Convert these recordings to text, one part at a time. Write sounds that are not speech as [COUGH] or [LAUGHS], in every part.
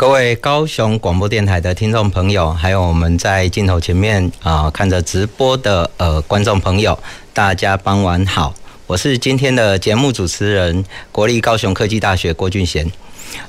各位高雄广播电台的听众朋友，还有我们在镜头前面啊、看着直播的呃观众朋友，大家傍晚好，我是今天的节目主持人，国立高雄科技大学郭俊贤。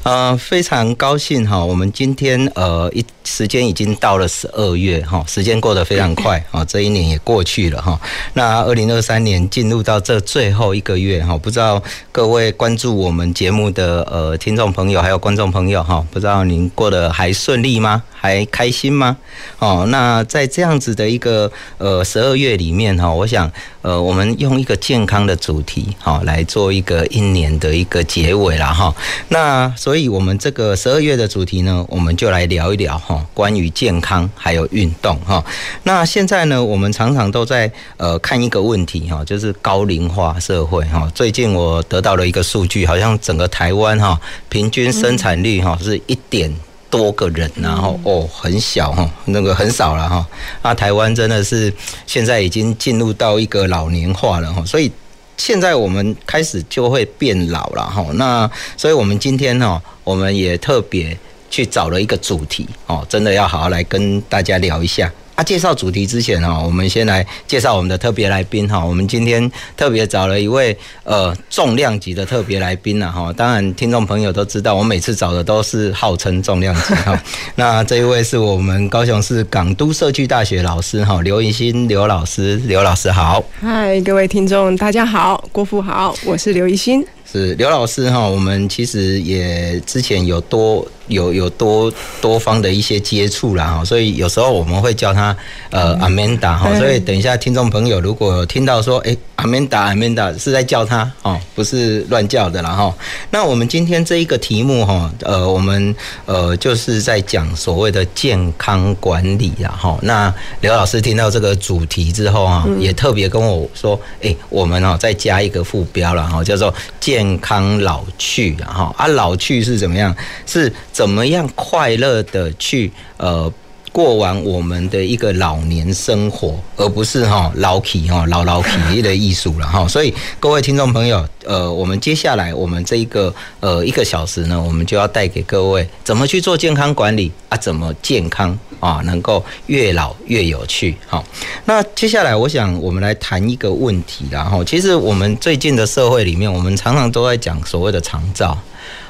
呃，非常高兴哈，我们今天呃一时间已经到了十二月哈，时间过得非常快 [LAUGHS] 啊，这一年也过去了哈。那二零二三年进入到这最后一个月哈，不知道各位关注我们节目的呃听众朋友还有观众朋友哈，不知道您过得还顺利吗？还开心吗？哦，那在这样子的一个呃十二月里面哈，我想呃我们用一个健康的主题哈来做一个一年的一个结尾了哈。那所以，我们这个十二月的主题呢，我们就来聊一聊哈，关于健康还有运动哈。那现在呢，我们常常都在呃看一个问题哈，就是高龄化社会哈。最近我得到了一个数据，好像整个台湾哈，平均生产率哈是一点多个人，然后哦很小哈，那个很少了哈。那台湾真的是现在已经进入到一个老年化了哈，所以。现在我们开始就会变老了哈，那所以我们今天呢，我们也特别去找了一个主题哦，真的要好好来跟大家聊一下。啊，介绍主题之前哈，我们先来介绍我们的特别来宾哈。我们今天特别找了一位呃重量级的特别来宾了哈。当然，听众朋友都知道，我每次找的都是号称重量级哈。[LAUGHS] 那这一位是我们高雄市港都社区大学老师哈，刘怡欣刘老师，刘老师好。嗨，各位听众大家好，郭富好，我是刘怡欣。是刘老师哈，我们其实也之前有多有有多多方的一些接触啦哈，所以有时候我们会叫他呃 Amanda 哈，所以等一下听众朋友如果听到说哎 Amanda Amanda 是在叫他哦，不是乱叫的啦哈。那我们今天这一个题目哈，呃我们呃就是在讲所谓的健康管理啦哈。那刘老师听到这个主题之后啊，也特别跟我说，哎我们哦再加一个副标了哈，叫做健健康老去，然后啊，老去是怎么样？是怎么样快乐的去呃过完我们的一个老年生活，而不是哈老体哈老老气的艺术了哈。所以各位听众朋友，呃，我们接下来我们这一个呃一个小时呢，我们就要带给各位怎么去做健康管理啊，怎么健康啊能够越老越有趣。好，那接下来我想我们来谈一个问题，然后其实我们最近的社会里面，我们常常都在讲所谓的长照。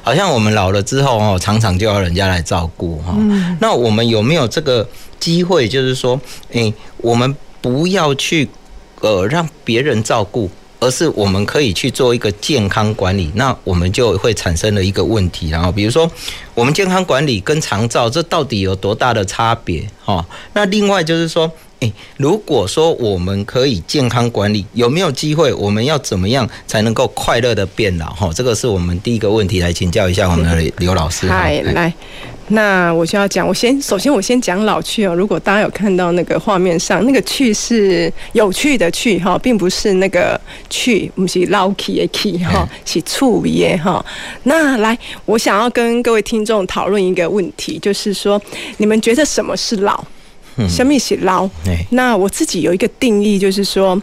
好像我们老了之后哦，常常就要人家来照顾哈。那我们有没有这个机会，就是说，诶，我们不要去呃让别人照顾，而是我们可以去做一个健康管理。那我们就会产生了一个问题，然后比如说，我们健康管理跟长照这到底有多大的差别？哈，那另外就是说。诶，如果说我们可以健康管理，有没有机会？我们要怎么样才能够快乐的变老？哈，这个是我们第一个问题，来请教一下我们的刘老师。嗨，来，那我就要讲，我先首先我先讲老去哦。如果大家有看到那个画面上那个去是有趣的去哈，并不是那个去，不是老去的去哈，是醋耶哈。那来，我想要跟各位听众讨论一个问题，就是说，你们觉得什么是老？什么是老？那我自己有一个定义，就是说，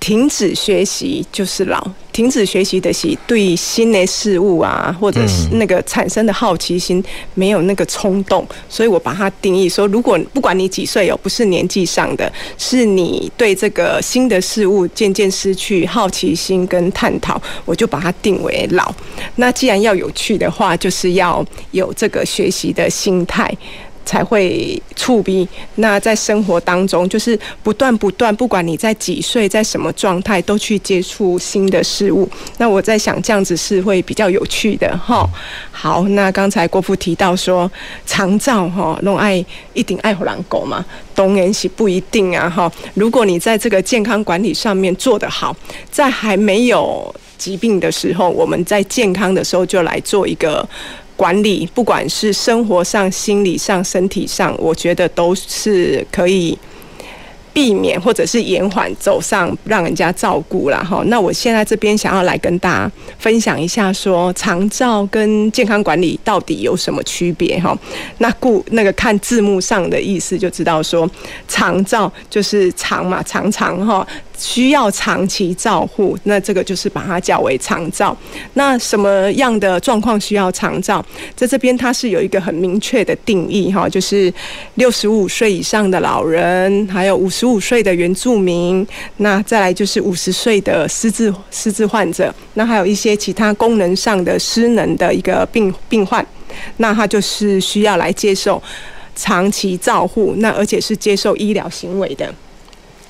停止学习就是老。停止学习的是对新的事物啊，或者是那个产生的好奇心没有那个冲动，所以我把它定义说，如果不管你几岁哦，不是年纪上的，是你对这个新的事物渐渐失去好奇心跟探讨，我就把它定为老。那既然要有趣的话，就是要有这个学习的心态。才会触逼。那在生活当中，就是不断不断，不管你在几岁，在什么状态，都去接触新的事物。那我在想，这样子是会比较有趣的哈。好，那刚才郭父提到说，长照哈，弄爱一定爱护狼狗嘛，当然是不一定啊哈。如果你在这个健康管理上面做得好，在还没有疾病的时候，我们在健康的时候就来做一个。管理，不管是生活上、心理上、身体上，我觉得都是可以。避免或者是延缓走上让人家照顾了哈，那我现在这边想要来跟大家分享一下，说长照跟健康管理到底有什么区别哈？那故那个看字幕上的意思就知道说，长照就是长嘛，长长哈。需要长期照护，那这个就是把它叫为长照。那什么样的状况需要长照？在这边它是有一个很明确的定义哈，就是六十五岁以上的老人，还有五十五岁的原住民，那再来就是五十岁的失智失智患者，那还有一些其他功能上的失能的一个病病患，那他就是需要来接受长期照护，那而且是接受医疗行为的。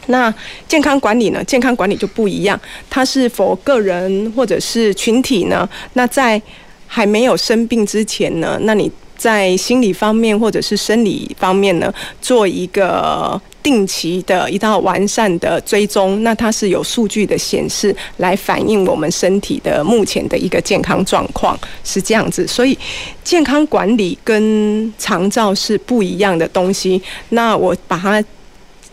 那健康管理呢？健康管理就不一样，它是否个人或者是群体呢？那在还没有生病之前呢，那你在心理方面或者是生理方面呢，做一个定期的一道完善的追踪，那它是有数据的显示来反映我们身体的目前的一个健康状况是这样子，所以健康管理跟长照是不一样的东西。那我把它。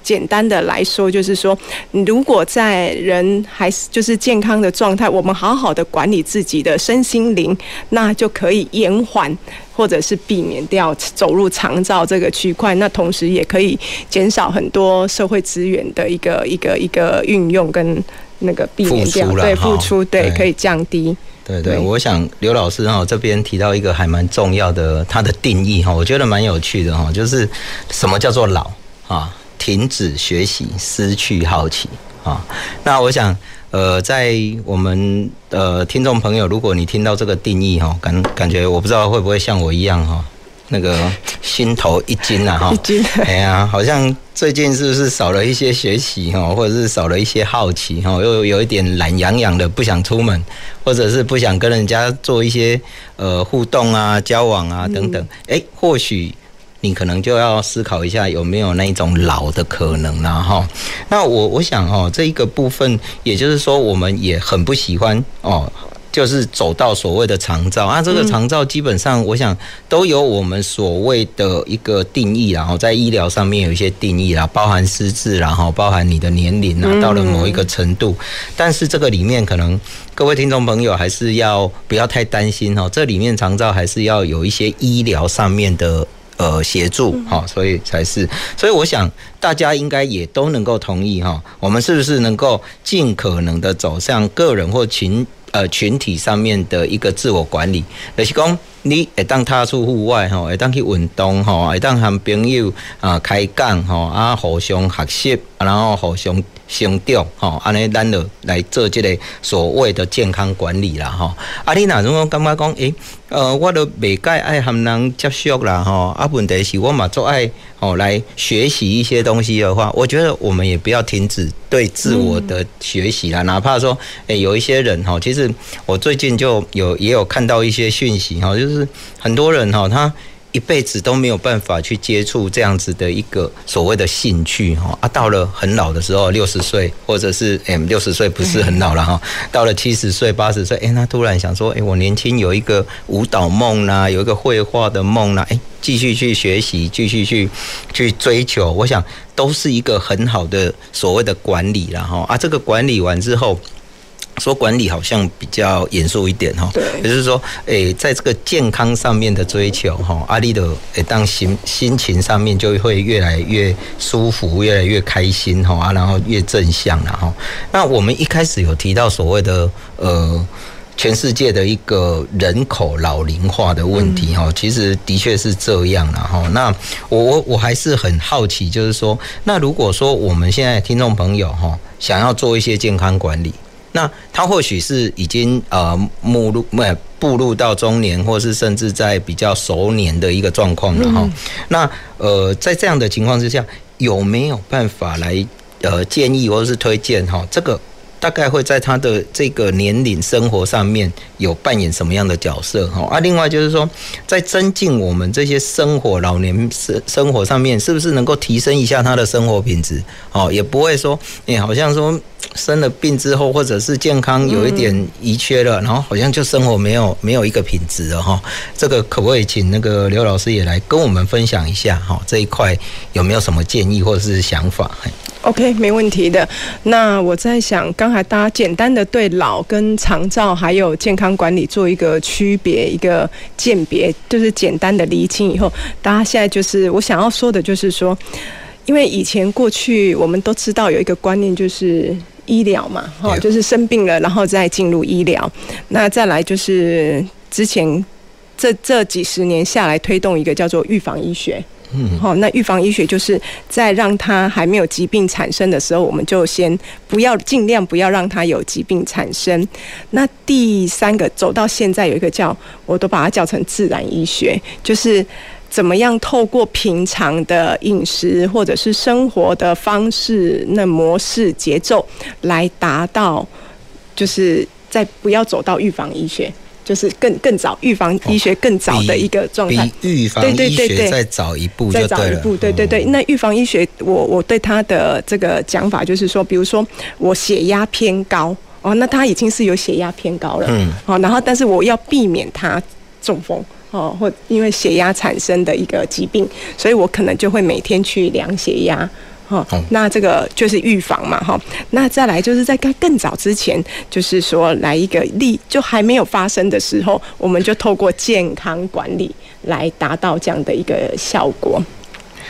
简单的来说，就是说，如果在人还是就是健康的状态，我们好好的管理自己的身心灵，那就可以延缓或者是避免掉走入长照这个区块。那同时也可以减少很多社会资源的一个一个一个运用跟那个避免掉对付出对，可以降低。对对，我想刘老师哈这边提到一个还蛮重要的，它的定义哈，我觉得蛮有趣的哈，就是什么叫做老啊？停止学习，失去好奇啊！那我想，呃，在我们呃听众朋友，如果你听到这个定义哈，感感觉我不知道会不会像我一样哈，那个心头一惊啊哈！[LAUGHS] 哎呀，好像最近是不是少了一些学习哈，或者是少了一些好奇哈，又有一点懒洋洋的，不想出门，或者是不想跟人家做一些呃互动啊、交往啊等等。哎、欸，或许。你可能就要思考一下有没有那一种老的可能了哈。那我我想哦，这一个部分，也就是说，我们也很不喜欢哦，就是走到所谓的长照啊。这个长照基本上，我想都有我们所谓的一个定义，然后在医疗上面有一些定义啦，包含失智，然后包含你的年龄啊，到了某一个程度。但是这个里面可能各位听众朋友还是要不要太担心哦，这里面长照还是要有一些医疗上面的。呃，协助哈，所以才是，所以我想大家应该也都能够同意哈，我们是不是能够尽可能的走向个人或群呃群体上面的一个自我管理，就是讲你会当踏出户外哈，会当去运动哈，会当和朋友啊开讲哈，啊互相学习，然后互相。行掉吼，安尼咱就来做这个所谓的健康管理啦吼。啊，你哪种感觉讲？诶，呃，我都未该爱和人接触啦吼。啊，问题是我嘛做爱吼来学习一些东西的话，我觉得我们也不要停止对自我的学习啦。哪怕说，诶，有一些人吼，其实我最近就有也有看到一些讯息哈，就是很多人哈，他。一辈子都没有办法去接触这样子的一个所谓的兴趣哈啊，到了很老的时候，六十岁或者是诶六十岁不是很老了哈，到了七十岁八十岁，诶，他突然想说，诶，我年轻有一个舞蹈梦啦，有一个绘画的梦啦，诶，继续去学习，继续去去追求，我想都是一个很好的所谓的管理了哈啊，这个管理完之后。说管理好像比较严肃一点哈，也就是说，诶，在这个健康上面的追求哈，阿里的诶，当心心情上面就会越来越舒服，越来越开心哈，啊，然后越正向了哈。那我们一开始有提到所谓的呃，全世界的一个人口老龄化的问题哈，其实的确是这样了哈。那我我我还是很好奇，就是说，那如果说我们现在听众朋友哈，想要做一些健康管理。那他或许是已经呃目入没步入到中年，或是甚至在比较熟年的一个状况了哈。那呃，在这样的情况之下，有没有办法来呃建议或者是推荐哈？这个大概会在他的这个年龄生活上面有扮演什么样的角色哈？啊，另外就是说，在增进我们这些生活老年生生活上面，是不是能够提升一下他的生活品质？哦，也不会说，你好像说生了病之后，或者是健康有一点遗缺了，然后好像就生活没有没有一个品质了哈。这个可不可以请那个刘老师也来跟我们分享一下哈？这一块有没有什么建议或者是想法？OK，没问题的。那我在想，刚才大家简单的对老跟长照还有健康管理做一个区别、一个鉴别，就是简单的厘清以后，大家现在就是我想要说的，就是说，因为以前过去我们都知道有一个观念，就是医疗嘛，哈，就是生病了然后再进入医疗。那再来就是之前这这几十年下来推动一个叫做预防医学。嗯，好，那预防医学就是在让他还没有疾病产生的时候，我们就先不要尽量不要让他有疾病产生。那第三个走到现在有一个叫，我都把它叫成自然医学，就是怎么样透过平常的饮食或者是生活的方式、那模式、节奏来达到，就是在不要走到预防医学。就是更更早预防医学更早的一个状态，比预防医学再早一步，再早一步，对对对。那预防医学，我我对他的这个讲法就是说，比如说我血压偏高哦，那他已经是有血压偏高了，嗯，好，然后但是我要避免他中风哦，或因为血压产生的一个疾病，所以我可能就会每天去量血压。哦，那这个就是预防嘛，哈。那再来就是在更更早之前，就是说来一个例，就还没有发生的时候，我们就透过健康管理来达到这样的一个效果。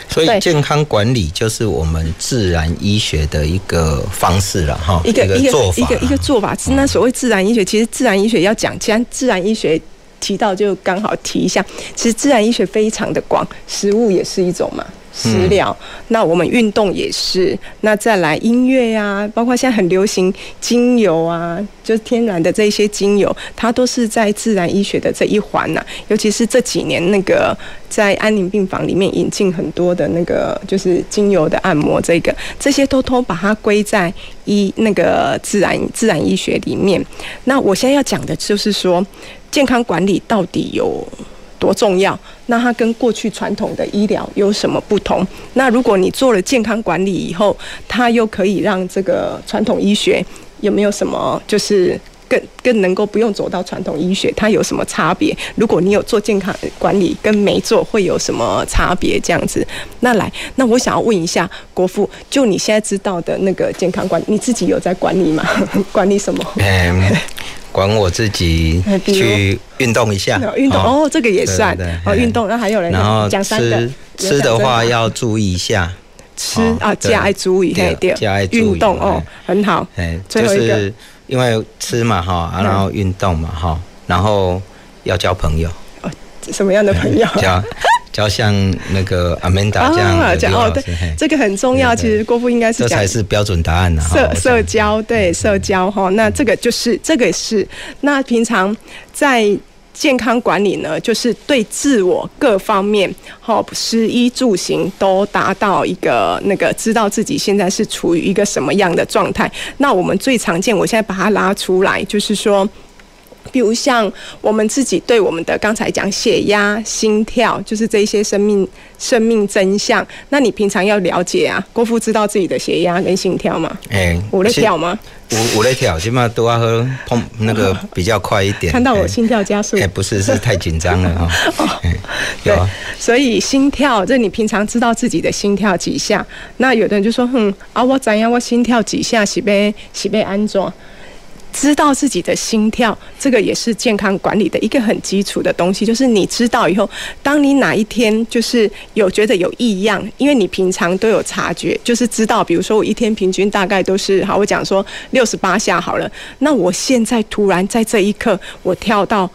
所以健康管理就是我们自然医学的一个方式了，哈，一个一个做法，一个一个做法。那所谓自然医学，其实自然医学要讲，既然自然医学提到，就刚好提一下。其实自然医学非常的广，食物也是一种嘛。食疗，嗯、那我们运动也是，那再来音乐呀、啊，包括现在很流行精油啊，就是天然的这些精油，它都是在自然医学的这一环呐、啊。尤其是这几年那个在安宁病房里面引进很多的那个就是精油的按摩，这个这些都都把它归在医那个自然自然医学里面。那我现在要讲的就是说，健康管理到底有多重要？那它跟过去传统的医疗有什么不同？那如果你做了健康管理以后，它又可以让这个传统医学有没有什么就是更更能够不用走到传统医学？它有什么差别？如果你有做健康管理跟没做会有什么差别？这样子，那来，那我想要问一下国父，就你现在知道的那个健康管理，你自己有在管理吗？[LAUGHS] 管理什么？嗯管我自己去运动一下，运动哦，这个也算哦，运动。那还有人讲三个，吃的话要注意一下，吃啊加爱注意，对，加爱注意运动哦，很好。哎，就是因为吃嘛哈，然后运动嘛哈，然后要交朋友。哦，什么样的朋友？[LAUGHS] 交。就像那个阿曼达这样的哦，对，这个很重要。其实郭富应该是这才是标准答案呢。社社交对社交哈，那这个就是这个是那平常在健康管理呢，就是对自我各方面哈，食衣住行都达到一个那个知道自己现在是处于一个什么样的状态。那我们最常见，我现在把它拉出来，就是说。比如像我们自己对我们的刚才讲血压、心跳，就是这些生命生命真相。那你平常要了解啊，郭富知道自己的血压跟心跳吗？哎，我在跳吗？我我在跳，起码都要喝碰那个 [LAUGHS] 比较快一点。看到我心跳加速？哎，不是，是太紧张了 [LAUGHS] 哈。对，所以心跳，这你平常知道自己的心跳几下？那有的人就说，哼啊，我怎样？我心跳几下？是被是被安装？知道自己的心跳，这个也是健康管理的一个很基础的东西。就是你知道以后，当你哪一天就是有觉得有异样，因为你平常都有察觉，就是知道，比如说我一天平均大概都是好，我讲说六十八下好了，那我现在突然在这一刻我跳到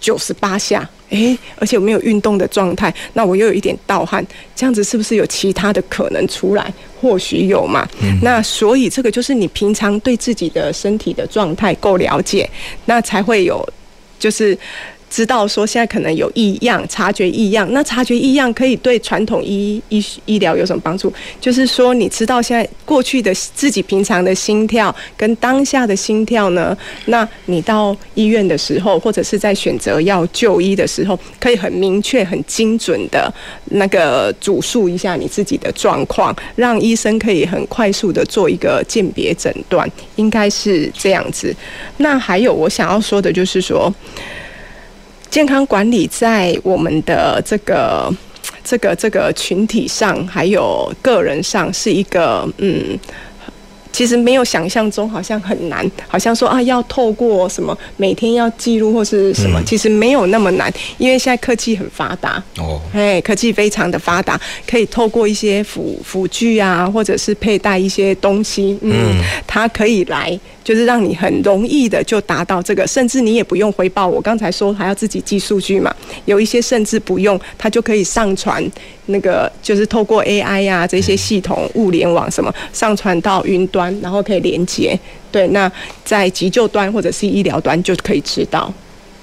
九十八下。诶，而且我没有运动的状态，那我又有一点盗汗，这样子是不是有其他的可能出来？或许有嘛。嗯、那所以这个就是你平常对自己的身体的状态够了解，那才会有，就是知道说现在可能有异样，察觉异样。那察觉异样可以对传统医医医疗有什么帮助？就是说，你知道现在过去的自己平常的心跳跟当下的心跳呢，那你到医院的时候，或者是在选择要就医的时候，可以很明确、很精准的那个主述一下你自己的状况，让医生可以很快速的做一个鉴别诊断，应该是这样子。那还有我想要说的就是说。健康管理在我们的这个、这个、这个群体上，还有个人上，是一个嗯。其实没有想象中好像很难，好像说啊要透过什么每天要记录或是什么，其实没有那么难，因为现在科技很发达哦，哎，科技非常的发达，可以透过一些辅辅具啊，或者是佩戴一些东西，嗯，它可以来就是让你很容易的就达到这个，甚至你也不用回报。我刚才说还要自己记数据嘛，有一些甚至不用，它就可以上传那个就是透过 AI 呀、啊、这些系统物联网什么上传到云端。然后可以连接，对，那在急救端或者是医疗端就可以知道。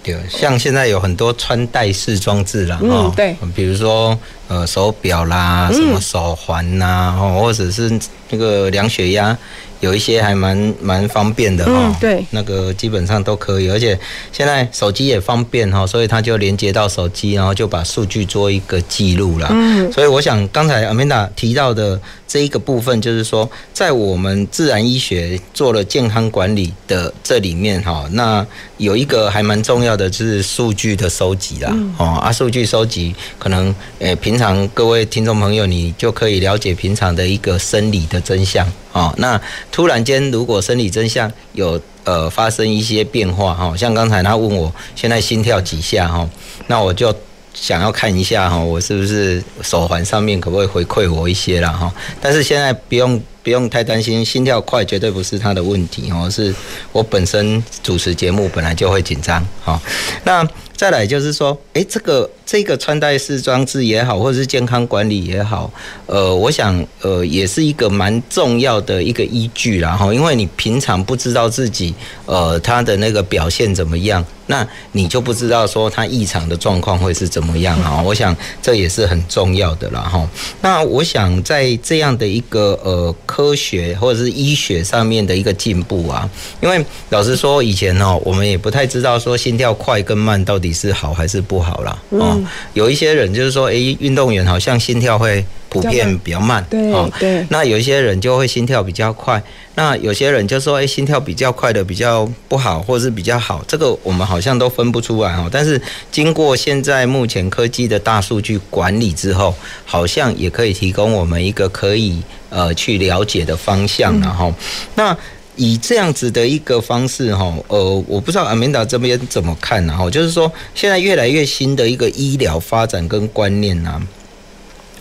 对，像现在有很多穿戴式装置啦，嗯，对，比如说呃手表啦，什么手环呐，哦，或者是那个量血压。有一些还蛮蛮方便的哈、嗯，对，那个基本上都可以，而且现在手机也方便哈，所以它就连接到手机，然后就把数据做一个记录了。嗯，所以我想刚才 Amanda 提到的这一个部分，就是说在我们自然医学做了健康管理的这里面哈，那有一个还蛮重要的就是数据的收集啦。哦，啊，数据收集可能诶，平平常各位听众朋友你就可以了解平常的一个生理的真相。哦，那突然间，如果生理真相有呃发生一些变化哈，像刚才他问我现在心跳几下哈，那我就想要看一下哈，我是不是手环上面可不可以回馈我一些了哈？但是现在不用不用太担心，心跳快绝对不是他的问题哦，是我本身主持节目本来就会紧张哈。那再来就是说，诶，这个。这个穿戴式装置也好，或者是健康管理也好，呃，我想呃也是一个蛮重要的一个依据啦哈，因为你平常不知道自己呃他的那个表现怎么样，那你就不知道说他异常的状况会是怎么样哈。我想这也是很重要的啦哈。那我想在这样的一个呃科学或者是医学上面的一个进步啊，因为老实说以前哦我们也不太知道说心跳快跟慢到底是好还是不好啦。哦。有一些人就是说，诶，运动员好像心跳会普遍比较慢，对对。那有一些人就会心跳比较快，那有些人就说，诶，心跳比较快的比较不好，或者是比较好，这个我们好像都分不出来哦。但是经过现在目前科技的大数据管理之后，好像也可以提供我们一个可以呃去了解的方向然后那。以这样子的一个方式哈，呃，我不知道阿明达这边怎么看呢？哈，就是说现在越来越新的一个医疗发展跟观念呐，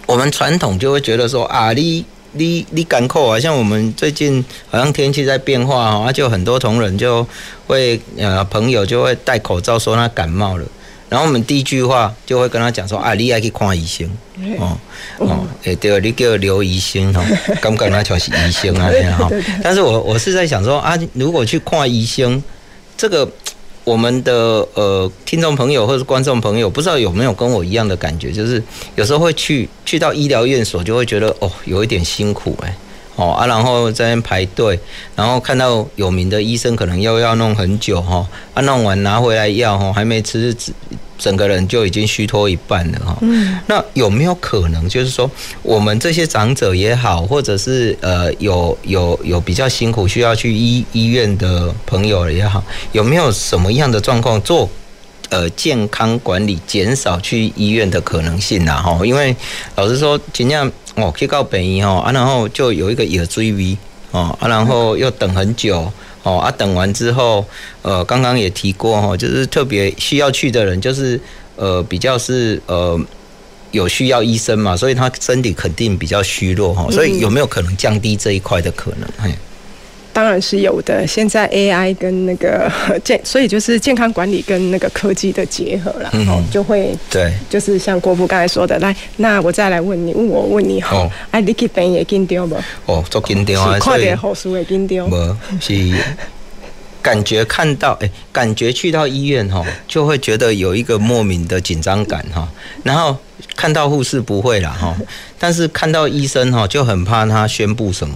我们传统就会觉得说啊，你你你赶扣啊，像我们最近好像天气在变化哈，就很多同仁就会呃朋友就会戴口罩说他感冒了。然后我们第一句话就会跟他讲说啊，你爱去看医生哦哦，哎对，你叫刘医生哦，[LAUGHS] 刚刚那就是医生啊，哈。但是我我是在想说啊，如果去看医生，这个我们的呃听众朋友或者是观众朋友，不知道有没有跟我一样的感觉，就是有时候会去去到医疗院所，就会觉得哦，有一点辛苦哎。哦啊，然后在那排队，然后看到有名的医生，可能又要弄很久哈，啊，弄完拿回来药哈，还没吃，整个人就已经虚脱一半了哈。嗯。那有没有可能，就是说，我们这些长者也好，或者是呃，有有有比较辛苦需要去医医院的朋友也好，有没有什么样的状况做呃健康管理，减少去医院的可能性呢？哈，因为老实说，尽量。哦，去到北医哦啊，然后就有一个野追 V 哦啊，然后又等很久哦啊，等完之后，呃，刚刚也提过哈，就是特别需要去的人，就是呃比较是呃有需要医生嘛，所以他身体肯定比较虚弱哈，所以有没有可能降低这一块的可能？嘿。当然是有的。现在 AI 跟那个 [LAUGHS] 健，所以就是健康管理跟那个科技的结合了，嗯，就会对，就是像郭父刚才说的，来，那我再来问你，问我问你好，哎，你去病也紧张不？哦，做紧张啊，快点护士也紧张，不，是。感觉看到，哎，感觉去到医院哈，就会觉得有一个莫名的紧张感哈。然后看到护士不会啦哈，但是看到医生哈，就很怕他宣布什么。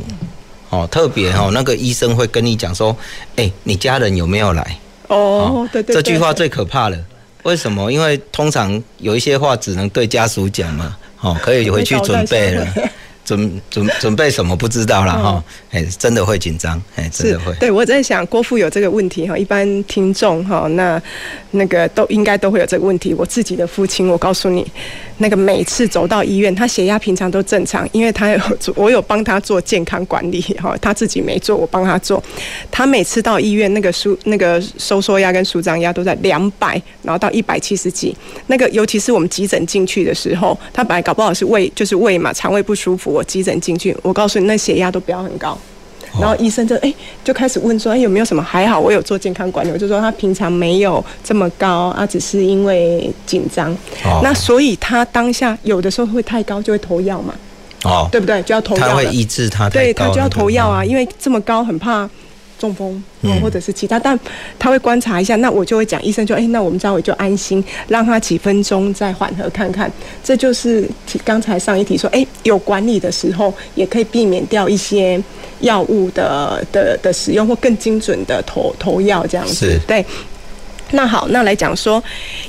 哦，特别哦，那个医生会跟你讲说，哎，你家人有没有来？哦，对对，这句话最可怕了。为什么？因为通常有一些话只能对家属讲嘛。哦，可以回去准备了。准准准备什么不知道了哈，哎，真的会紧张，哎，真的会。对，我在想郭富有这个问题哈，一般听众哈，那那个都应该都会有这个问题。我自己的父亲，我告诉你，那个每次走到医院，他血压平常都正常，因为他有我有帮他做健康管理哈，[LAUGHS] 他自己没做，我帮他做。他每次到医院，那个舒那个收缩压跟舒张压都在两百，然后到一百七十几。那个尤其是我们急诊进去的时候，他本来搞不好是胃就是胃嘛，肠胃不舒服。我急诊进去，我告诉你，那血压都不要很高，然后医生就哎、欸、就开始问说，哎、欸、有没有什么？还好我有做健康管理，我就说他平常没有这么高啊，只是因为紧张。哦、那所以他当下有的时候会太高，就会投药嘛。哦，对不对？就要投药。他会抑制他，对他就要投药啊，因为这么高很怕。中风，嗯，或者是其他，但他会观察一下，那我就会讲，医生就，哎，那我们稍微就安心，让他几分钟再缓和看看。这就是刚才上一题说，哎，有管理的时候，也可以避免掉一些药物的的的使用，或更精准的投投药这样子。对。那好，那来讲说，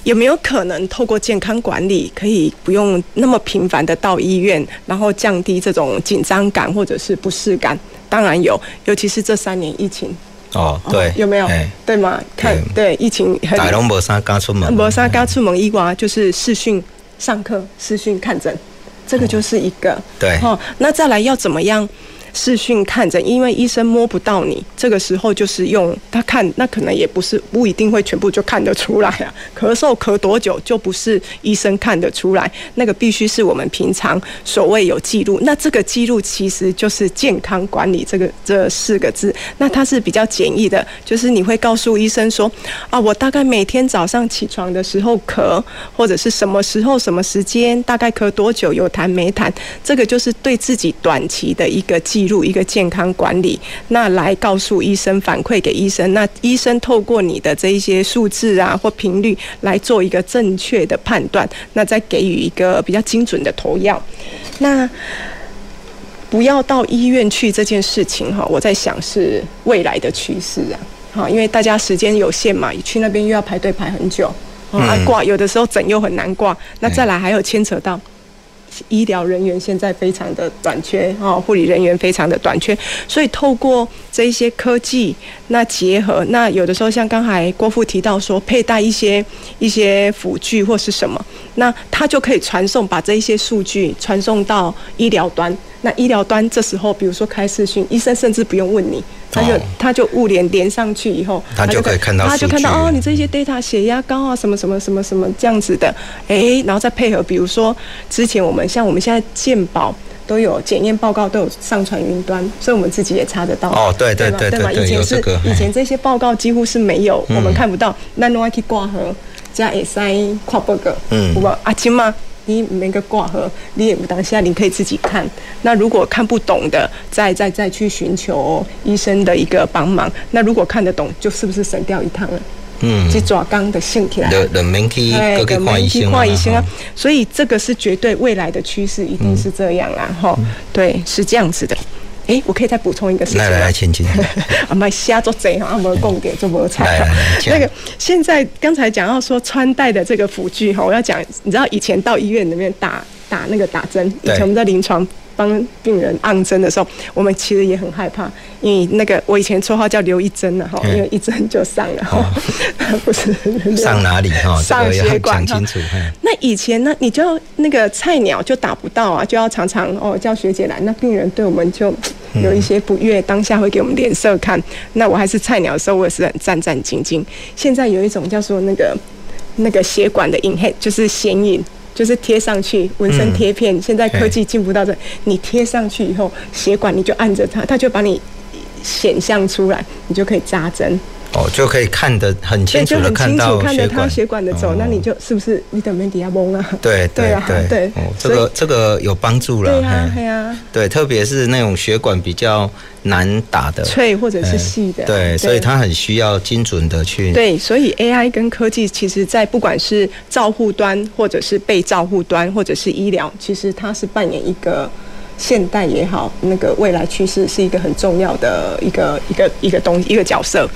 有没有可能透过健康管理，可以不用那么频繁的到医院，然后降低这种紧张感或者是不适感？当然有，尤其是这三年疫情。哦，对，有没有？对吗？看，对，疫情很。大龙没啥敢出门。没啥刚出门，以外就是视讯上课、视讯看诊，这个就是一个。对。哦，那再来要怎么样？视讯看诊，因为医生摸不到你，这个时候就是用他看，那可能也不是不一定会全部就看得出来啊。咳嗽咳多久就不是医生看得出来，那个必须是我们平常所谓有记录。那这个记录其实就是健康管理这个这四个字。那它是比较简易的，就是你会告诉医生说啊，我大概每天早上起床的时候咳，或者是什么时候什么时间，大概咳多久，有痰没痰，这个就是对自己短期的一个记。记录一个健康管理，那来告诉医生，反馈给医生，那医生透过你的这一些数字啊或频率来做一个正确的判断，那再给予一个比较精准的投药。那不要到医院去这件事情哈，我在想是未来的趋势啊。哈，因为大家时间有限嘛，去那边又要排队排很久，啊挂有的时候诊又很难挂，那再来还有牵扯到。医疗人员现在非常的短缺啊，护理人员非常的短缺，所以透过这一些科技，那结合那有的时候像刚才郭富提到说，佩戴一些一些辅具或是什么，那他就可以传送把这一些数据传送到医疗端。那医疗端这时候，比如说开视讯，医生甚至不用问你，他就、哦、他就物联连上去以后，他就可以看到，他就看到哦，你这些 data 血压高啊，什么什么什么什么这样子的，哎、欸，然后再配合，比如说之前我们像我们现在健保都有检验报告都有上传云端，所以我们自己也查得到。哦，对对对对，对，以前是、这个、以前这些报告几乎是没有，嗯、我们看不到，那都要去挂号加 S I 跨报告，嗯，我阿金吗？你每个挂盒，你也不当下你可以自己看。那如果看不懂的，再再再去寻求医生的一个帮忙。那如果看得懂，就是不是省掉一趟了？嗯，去抓刚的性起来，的的免去，都可以换医生啊。啊所以这个是绝对未来的趋势，一定是这样啦。哈、嗯，对，是这样子的。哎、欸，我可以再补充一个事情。来来来，请请。[LAUGHS] 啊，买虾做贼哈，没供给做没菜。那个现在刚才讲到说穿戴的这个辅具哈，我要讲，你知道以前到医院里面打打那个打针，以前我们在临床。帮病人按针的时候，我们其实也很害怕，因为那个我以前绰号叫刘一针了哈，因为一针就上了哈，哦、不 [LAUGHS] 是上哪里哈？上血管。讲清楚。那以前呢，你就那个菜鸟就打不到啊，就要常常哦叫学姐来，那病人对我们就有一些不悦，当下会给我们脸色看。那我还是菜鸟的时候，我也是很战战兢兢。现在有一种叫做那个那个血管的 inhead，就是显影。就是贴上去纹身贴片，现在科技进步到这，你贴上去以后，血管你就按着它，它就把你显像出来，你就可以扎针。哦，就可以看得很清楚的看到看着他血管的走，哦、那你就是不是你等门底下懵了？对对啊对，这个这个有帮助了，对啊对啊，对，特别是那种血管比较难打的脆或者是细的，对，所以它很需要精准的去。对，所以 AI 跟科技，其实在不管是照护端，或者是被照护端，或者是医疗，其实它是扮演一个。现代也好，那个未来趋势是一个很重要的一个一个一个东西一个角色。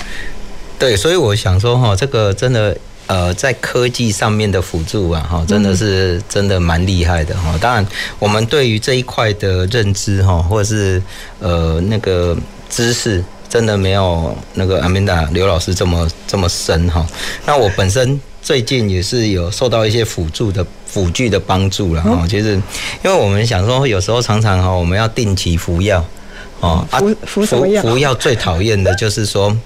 对，所以我想说哈，这个真的呃，在科技上面的辅助啊，哈，真的是真的蛮厉害的哈。当然，我们对于这一块的认知哈，或者是呃那个知识，真的没有那个 Amanda 刘老师这么这么深哈。那我本身。最近也是有受到一些辅助的辅具的帮助了哈，就是因为我们想说，有时候常常哈，我们要定期服药哦，服服？服药最讨厌的就是说，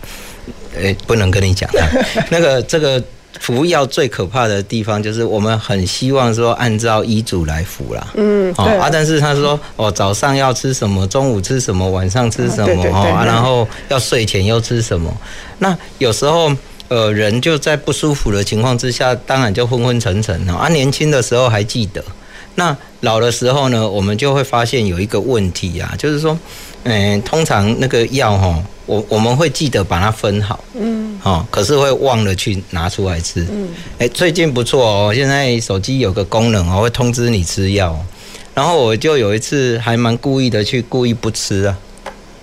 诶，不能跟你讲啊，[LAUGHS] 那个这个服药最可怕的地方就是我们很希望说按照医嘱来服啦，嗯，哦啊，但是他说哦，早上要吃什么，中午吃什么，晚上吃什么哦，然后要睡前又吃什么，那有时候。呃，人就在不舒服的情况之下，当然就昏昏沉沉啊。年轻的时候还记得，那老的时候呢，我们就会发现有一个问题啊，就是说，嗯，通常那个药哈，我我们会记得把它分好，嗯，哦，可是会忘了去拿出来吃，嗯，哎，最近不错哦，现在手机有个功能哦，会通知你吃药，然后我就有一次还蛮故意的去故意不吃啊。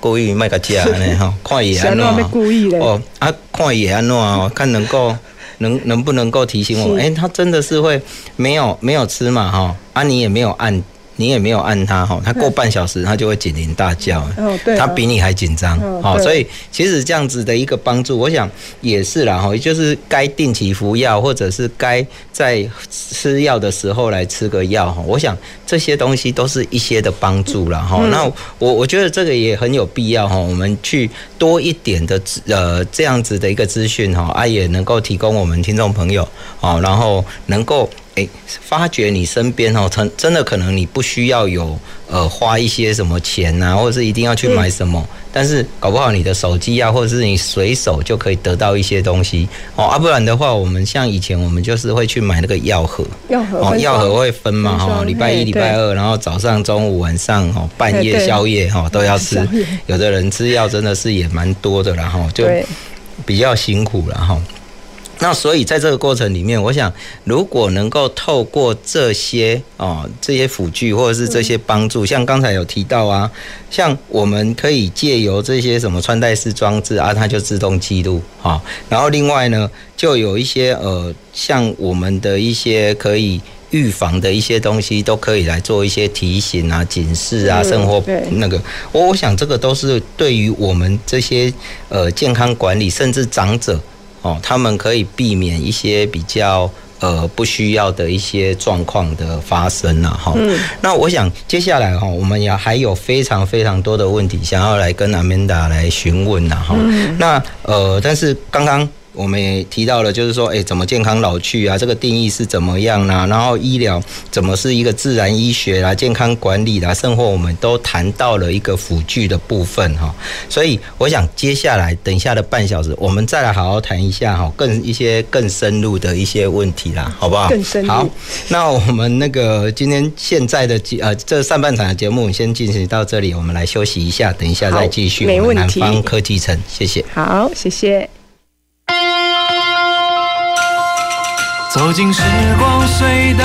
故意卖个价呢哈，[LAUGHS] 看也安怎故意哦啊，看也安怎哦，看能够 [LAUGHS] 能能不能够提醒我？哎、欸，他真的是会没有没有吃嘛哈？啊，你也没有按。你也没有按它哈，它过半小时它就会警铃大叫，哦，对，它比你还紧张，哦，所以其实这样子的一个帮助，我想也是啦哈，也就是该定期服药，或者是该在吃药的时候来吃个药哈，我想这些东西都是一些的帮助了哈。那我我觉得这个也很有必要哈，我们去多一点的呃这样子的一个资讯哈，啊也能够提供我们听众朋友啊，然后能够。诶，发觉你身边哦，真真的可能你不需要有呃花一些什么钱呐，或者是一定要去买什么，但是搞不好你的手机啊，或者是你随手就可以得到一些东西。哦。啊，不然的话，我们像以前我们就是会去买那个药盒，药盒哦，药盒会分嘛哈，礼拜一、礼拜二，然后早上、中午、晚上哦，半夜宵夜哈都要吃。有的人吃药真的是也蛮多的，然后就比较辛苦了哈。那所以在这个过程里面，我想如果能够透过这些哦这些辅具或者是这些帮助，像刚才有提到啊，像我们可以借由这些什么穿戴式装置啊，它就自动记录哈。然后另外呢，就有一些呃像我们的一些可以预防的一些东西，都可以来做一些提醒啊、警示啊、生活那个。我我想这个都是对于我们这些呃健康管理，甚至长者。哦，他们可以避免一些比较呃不需要的一些状况的发生啊。哈。嗯。那我想接下来哈，我们也还有非常非常多的问题想要来跟 Amanda 来询问呐。哈。嗯。那呃，但是刚刚。我们也提到了，就是说，哎，怎么健康老去啊？这个定义是怎么样呢？然后医疗怎么是一个自然医学啦、健康管理啦，甚或我们都谈到了一个辅具的部分哈。所以我想接下来等一下的半小时，我们再来好好谈一下哈，更一些更深入的一些问题啦，好不好？更深入。好，那我们那个今天现在的呃这上半场的节目先进行到这里，我们来休息一下，等一下再继续。没问题。南方科技城，谢谢。好，谢谢。走进时光隧道，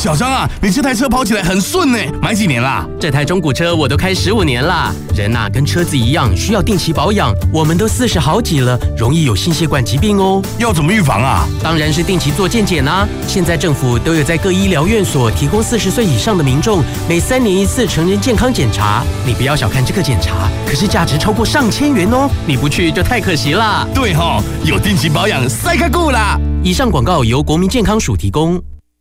小张啊，你这台车跑起来很顺呢，买几年啦？这台中古车我都开十五年啦。人呐，跟车子一样需要定期保养，我们都四十好几了，容易有心血管疾病哦。要怎么预防啊？当然是定期做健检啦。现在政府都有在各医疗院所提供四十岁以上的民众每三年一次成人健康检查。你不要小看这个检查，可是价值超过上千元哦。你不去就太可惜啦。对哈，有定期保养，赛卡顾啦。以上广告由国民健康署提供。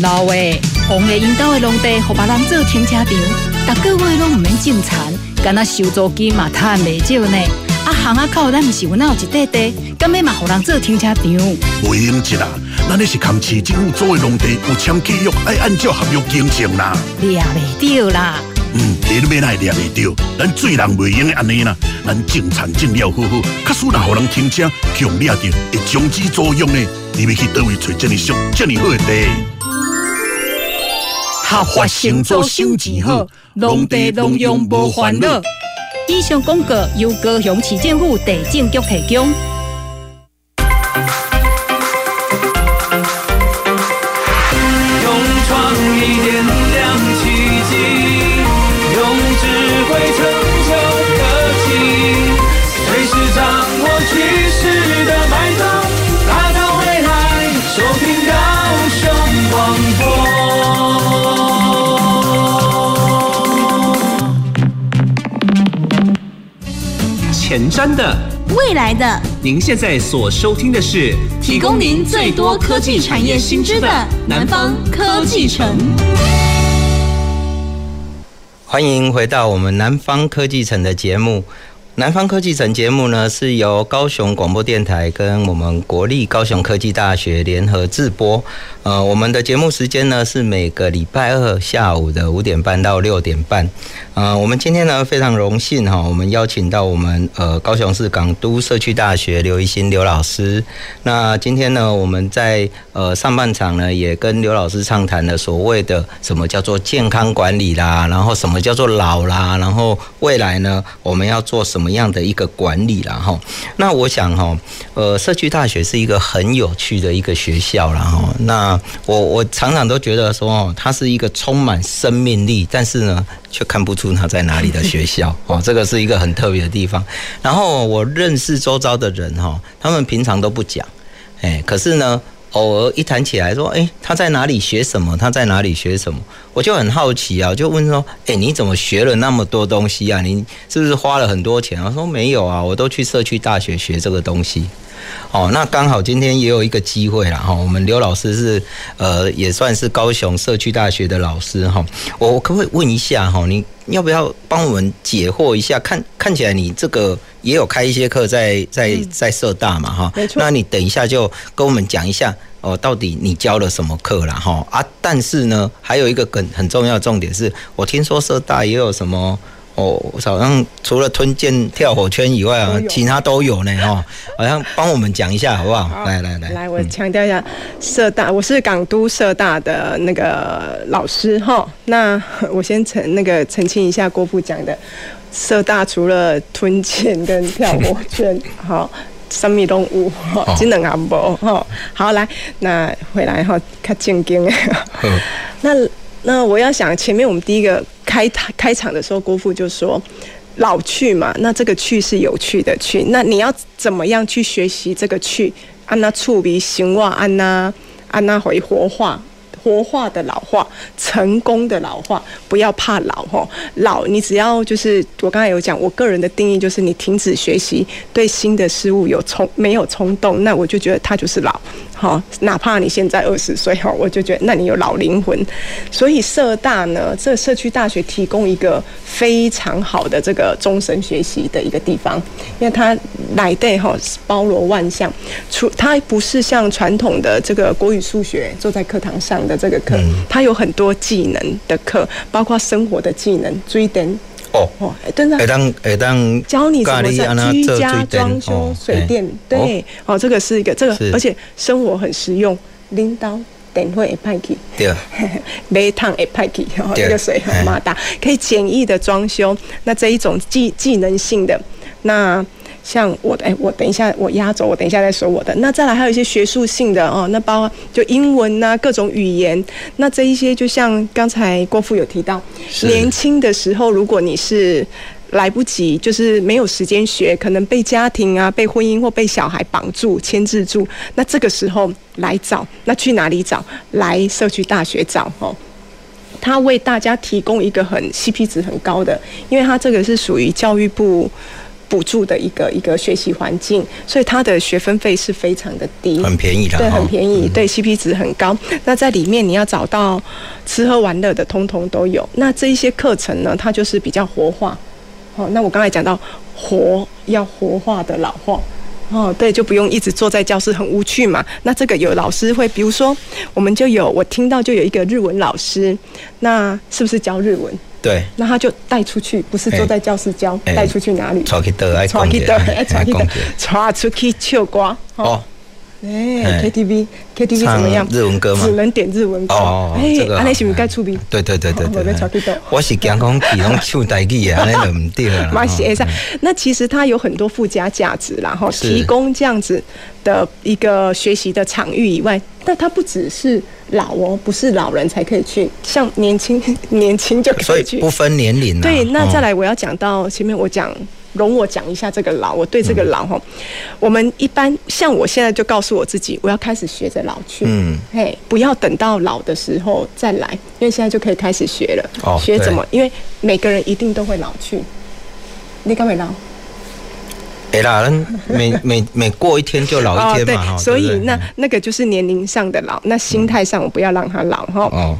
老诶，红诶，引导诶，农地，互别人做停车场，逐个月拢毋免种田，敢那收租金嘛，趁袂少呢。啊，巷仔口咱毋是有哪有一块地，干咩嘛，互人做停车场？袂用一啦，咱咧是扛市政府租诶农地，有签契约，爱按照合约经营啦。掠袂着啦。嗯，你都免来掠袂着，咱做人袂用安尼啦，咱种田种了好好，假使若互人停车，强掠着会终止租用呢。你要去倒位找这么俗、这么好诶地？合法生做收钱好，农地农用无烦恼。以上广告由高雄市政府地政局提供。前瞻的，未来的，您现在所收听的是提供您最多科技产业新知的南方科技城。欢迎回到我们南方科技城的节目。南方科技城节目呢，是由高雄广播电台跟我们国立高雄科技大学联合制播。呃，我们的节目时间呢，是每个礼拜二下午的五点半到六点半。呃，我们今天呢，非常荣幸哈，我们邀请到我们呃高雄市港都社区大学刘怡新刘老师。那今天呢，我们在呃上半场呢，也跟刘老师畅谈了所谓的什么叫做健康管理啦，然后什么叫做老啦，然后未来呢，我们要做什么？样的一个管理啦哈？那我想哈，呃，社区大学是一个很有趣的一个学校啦哈。那我我常常都觉得说，它是一个充满生命力，但是呢，却看不出它在哪里的学校 [LAUGHS] 哦。这个是一个很特别的地方。然后我认识周遭的人哈，他们平常都不讲，哎，可是呢。偶尔一谈起来说，哎，他在哪里学什么？他在哪里学什么？我就很好奇啊，就问说，哎，你怎么学了那么多东西啊？你是不是花了很多钱啊？我说没有啊，我都去社区大学学这个东西。哦，那刚好今天也有一个机会了哈。我们刘老师是呃，也算是高雄社区大学的老师哈。我可不可以问一下哈？你要不要帮我们解惑一下？看看起来你这个也有开一些课在在在社大嘛哈？没错。那你等一下就跟我们讲一下哦，到底你教了什么课了哈？啊，但是呢，还有一个很很重要的重点是，我听说社大也有什么。哦，好像除了吞剑跳火圈以外啊，其他都有呢哦。[LAUGHS] 好像帮我们讲一下好不好？好，来来来，来我强调一下，社大我是港都社大的那个老师哈。那 [LAUGHS] 我先澄那个澄清一下郭副讲的，社大除了吞剑跟跳火圈，[LAUGHS] 好，什么都有，技能阿无哈。好，来，那回来哈，较正经的。那那我要想前面我们第一个。开开场的时候，郭父就说：“老去嘛，那这个去是有趣的去。那你要怎么样去学习这个去？按那触鼻行话，按那按那回活化。”活化的老化，成功的老化，不要怕老哈。老，你只要就是我刚才有讲，我个人的定义就是你停止学习，对新的事物有冲没有冲动，那我就觉得他就是老。好，哪怕你现在二十岁哈，我就觉得那你有老灵魂。所以社大呢，这社区大学提供一个非常好的这个终身学习的一个地方，因为它来对哈包罗万象，除它不是像传统的这个国语、数学坐在课堂上的。这个课，它有很多技能的课，包括生活的技能，水电哦。哦，真的，当当教你怎么在居家装修、水电，对，哦，这个是一个这个，而且生活很实用，拎刀等会也派去，对，煤炭也派去，然后这个水很马达，可以简易的装修，那这一种技技能性的，那像我的，哎，我等一下我压轴，我等一下再说我的。那再来还有一些学术性的哦，那包括就英文呐、啊，各种语言。那这一些就像刚才郭富有提到，年轻的时候如果你是来不及，就是没有时间学，可能被家庭啊、被婚姻或被小孩绑住、牵制住，那这个时候来找，那去哪里找？来社区大学找哦。他为大家提供一个很 CP 值很高的，因为他这个是属于教育部。补助的一个一个学习环境，所以它的学分费是非常的低，很便宜的，对，很便宜，对，CP 值很高。那在里面你要找到吃喝玩乐的，通通都有。那这一些课程呢，它就是比较活化。哦，那我刚才讲到活要活化的老化，哦，对，就不用一直坐在教室很无趣嘛。那这个有老师会，比如说我们就有我听到就有一个日文老师，那是不是教日文？对，那他就带出去，不是坐在教室教，带、欸、出去哪里？出去倒，出去去出去唱歌。哦，哎，KTV，KTV 怎么样？日文歌吗？只能点日文歌。哦，哎，安尼是不是该出名？对对对对对。我是讲讲其中唱台语的，安尼就唔对了。马写上，那其实它有很多附加价值啦，哈，提供这样子的一个学习的场域以外，但它不只是。老哦，不是老人才可以去，像年轻 [LAUGHS] 年轻就可以去，所以不分年龄、啊。对，那再来我要讲到前面，我讲容我讲一下这个老，我对这个老哈、嗯，我们一般像我现在就告诉我自己，我要开始学着老去，嗯，嘿，不要等到老的时候再来，因为现在就可以开始学了，哦、学怎么？因为每个人一定都会老去，你敢会老？哎啦，每 [LAUGHS] 每每过一天就老一天嘛，哦、对，所以那那个就是年龄上的老，那心态上我不要让他老哈。哦，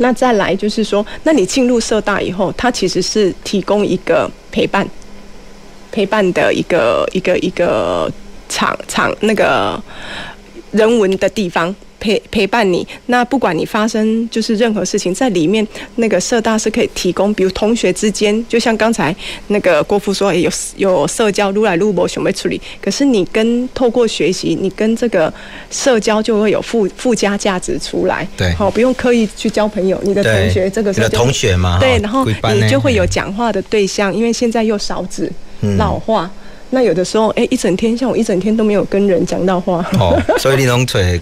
那再来就是说，那你进入社大以后，它其实是提供一个陪伴，陪伴的一个一个一个场场那个人文的地方。陪陪伴你，那不管你发生就是任何事情，在里面那个社大是可以提供，比如同学之间，就像刚才那个郭富说，有有社交，撸来撸去想要处理。可是你跟透过学习，你跟这个社交就会有附附加价值出来。对，好，不用刻意去交朋友，你的同学这个是同学嘛？对，然后你就会有讲话的对象，因为现在又少子老化，嗯、那有的时候，哎，一整天像我一整天都没有跟人讲到话。哦，[LAUGHS] 所以你拢吹。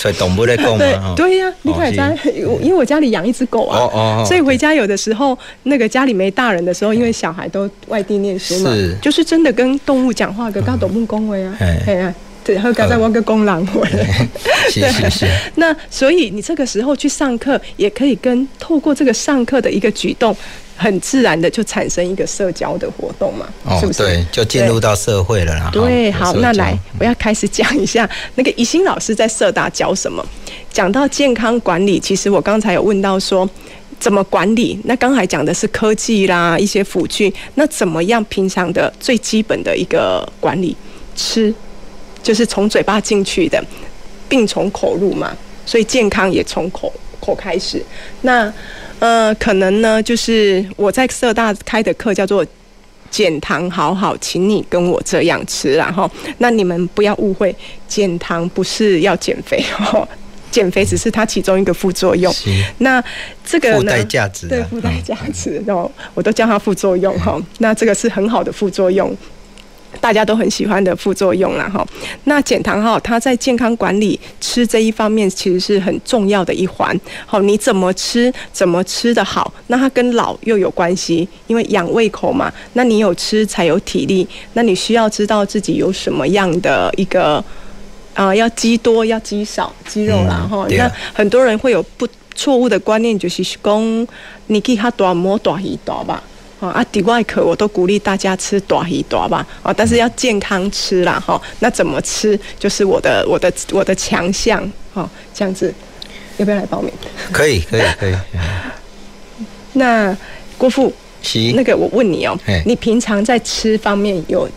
所以动物在讲嘛？对呀、啊，你看家，因为我家里养一只狗啊，哦哦、所以回家有的时候，那个家里没大人的时候，因为小孩都外地念书嘛，是就是真的跟动物讲话，跟刚动物恭维啊，哎呀，对，然后刚才我个公狼回来，[LAUGHS] 是是是。那所以你这个时候去上课，也可以跟透过这个上课的一个举动。很自然的就产生一个社交的活动嘛，是不是？对，就进入到社会了啦。对，好，那来，我要开始讲一下那个怡欣老师在社大教什么。讲到健康管理，其实我刚才有问到说怎么管理。那刚才讲的是科技啦，一些辅具。那怎么样平常的最基本的一个管理？吃，就是从嘴巴进去的，病从口入嘛，所以健康也从口口开始。那呃，可能呢，就是我在社大开的课叫做“减糖好好，请你跟我这样吃”，然后那你们不要误会，减糖不是要减肥 [LAUGHS] 哦，减肥只是它其中一个副作用。那这个呢？附带价值，对，附带价值，然后我都叫它副作用哈。那这个是很好的副作用。大家都很喜欢的副作用啦哈，那减糖哈，它在健康管理吃这一方面其实是很重要的一环。好，你怎么吃，怎么吃的好，那它跟老又有关系，因为养胃口嘛。那你有吃才有体力，那你需要知道自己有什么样的一个啊、呃，要肌多要肌少肌肉啦哈、嗯。那很多人会有不错误的观念，就是讲你可以哈多摸多一多吧。啊，底外壳我都鼓励大家吃大鱼大吧，啊，但是要健康吃啦，哈，那怎么吃就是我的我的我的强项，哈，这样子，要不要来报名？可以，可以，可以。[LAUGHS] 那郭富，那个我问你哦、喔，你平常在吃方面有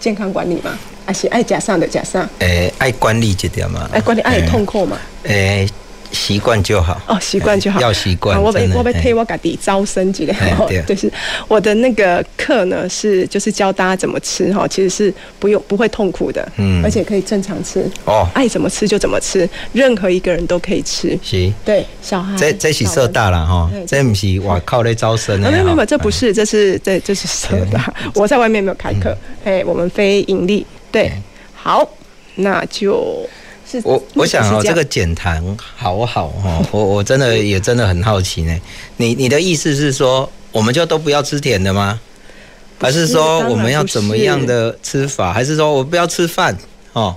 健康管理吗？还是爱加上的加上？诶，爱管理这点嘛？爱管理爱痛苦嘛？诶。习惯就好。哦，习惯就好，要习惯。我被我被推我家己招生几个，就是我的那个课呢，是就是教大家怎么吃哈，其实是不用不会痛苦的，嗯，而且可以正常吃。哦，爱怎么吃就怎么吃，任何一个人都可以吃。是，对，小孩这这是社大了哈，这不是我靠在招生的，没有没有，这不是，这是这这是社大，我在外面没有开课，哎，我们非盈利，对，好，那就。我我想哦，这个减糖好好哦，[LAUGHS] 我我真的也真的很好奇呢。你你的意思是说，我们就都不要吃甜的吗？还是说我们要怎么样的吃法？还是说我不要吃饭哦？